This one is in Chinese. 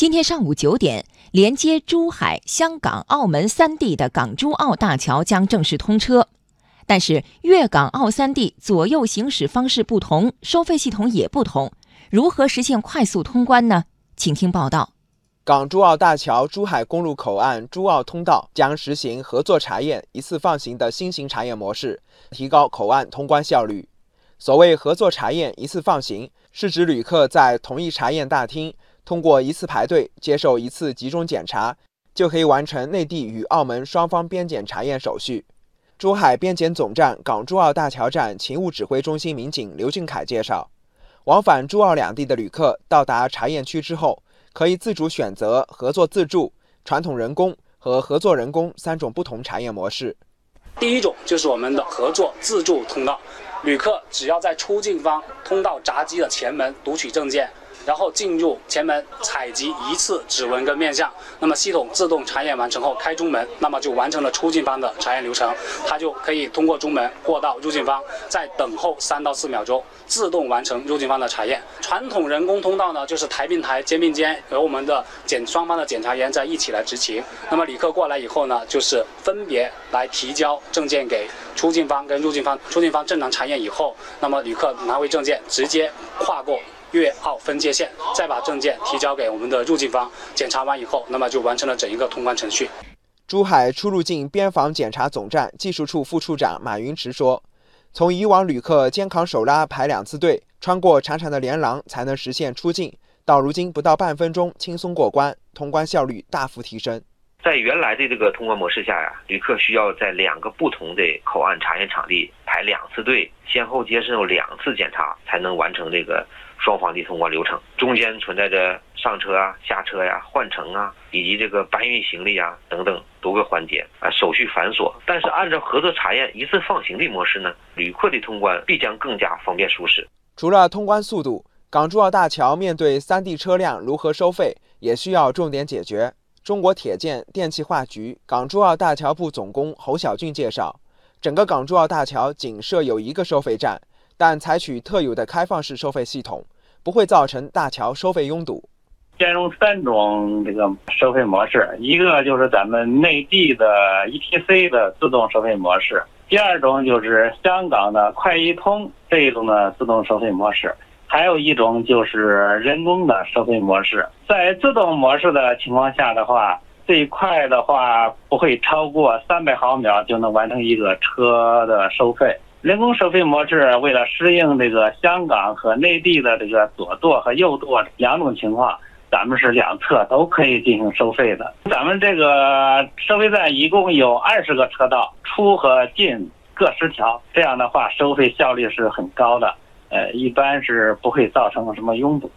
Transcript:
今天上午九点，连接珠海、香港、澳门三地的港珠澳大桥将正式通车。但是，粤港澳三地左右行驶方式不同，收费系统也不同，如何实现快速通关呢？请听报道。港珠澳大桥珠海公路口岸珠澳通道将实行合作查验、一次放行的新型查验模式，提高口岸通关效率。所谓合作查验、一次放行，是指旅客在同一查验大厅通过一次排队、接受一次集中检查，就可以完成内地与澳门双方边检查验手续。珠海边检总站港珠澳大桥站勤务指挥中心民警刘俊凯介绍，往返珠澳两地的旅客到达查验区之后，可以自主选择合作自助、传统人工和合作人工三种不同查验模式。第一种就是我们的合作自助通道，旅客只要在出境方通道闸机的前门读取证件。然后进入前门采集一次指纹跟面相，那么系统自动查验完成后开中门，那么就完成了出境方的查验流程，它就可以通过中门过到入境方，再等候三到四秒钟，自动完成入境方的查验。传统人工通道呢，就是台并台、肩并肩，由我们的检双方的检查员在一起来执勤。那么旅客过来以后呢，就是分别来提交证件给出境方跟入境方，出境方正常查验以后，那么旅客拿回证件，直接跨过。粤澳分界线，再把证件提交给我们的入境方检查完以后，那么就完成了整一个通关程序。珠海出入境边防检查总站技术处副处长马云池说：“从以往旅客肩扛手拉排两次队，穿过长长的连廊才能实现出境，到如今不到半分钟轻松过关，通关效率大幅提升。在原来的这个通关模式下呀，旅客需要在两个不同的口岸查验场地排两次队，先后接受两次检查，才能完成这个。”双方的通关流程中间存在着上车啊、下车呀、换乘啊，以及这个搬运行李啊等等多个环节啊，手续繁琐。但是按照合作查验、一次放行的模式呢，旅客的通关必将更加方便舒适。除了通关速度，港珠澳大桥面对三地车辆如何收费，也需要重点解决。中国铁建电气化局港珠澳大桥部总工侯小俊介绍，整个港珠澳大桥仅设有一个收费站。但采取特有的开放式收费系统，不会造成大桥收费拥堵。兼容三种这个收费模式，一个就是咱们内地的 ETC 的自动收费模式，第二种就是香港的快一通这一种的自动收费模式，还有一种就是人工的收费模式。在自动模式的情况下的话，最快的话不会超过三百毫秒就能完成一个车的收费。人工收费模式为了适应这个香港和内地的这个左舵和右舵两种情况，咱们是两侧都可以进行收费的。咱们这个收费站一共有二十个车道，出和进各十条，这样的话收费效率是很高的，呃，一般是不会造成什么拥堵。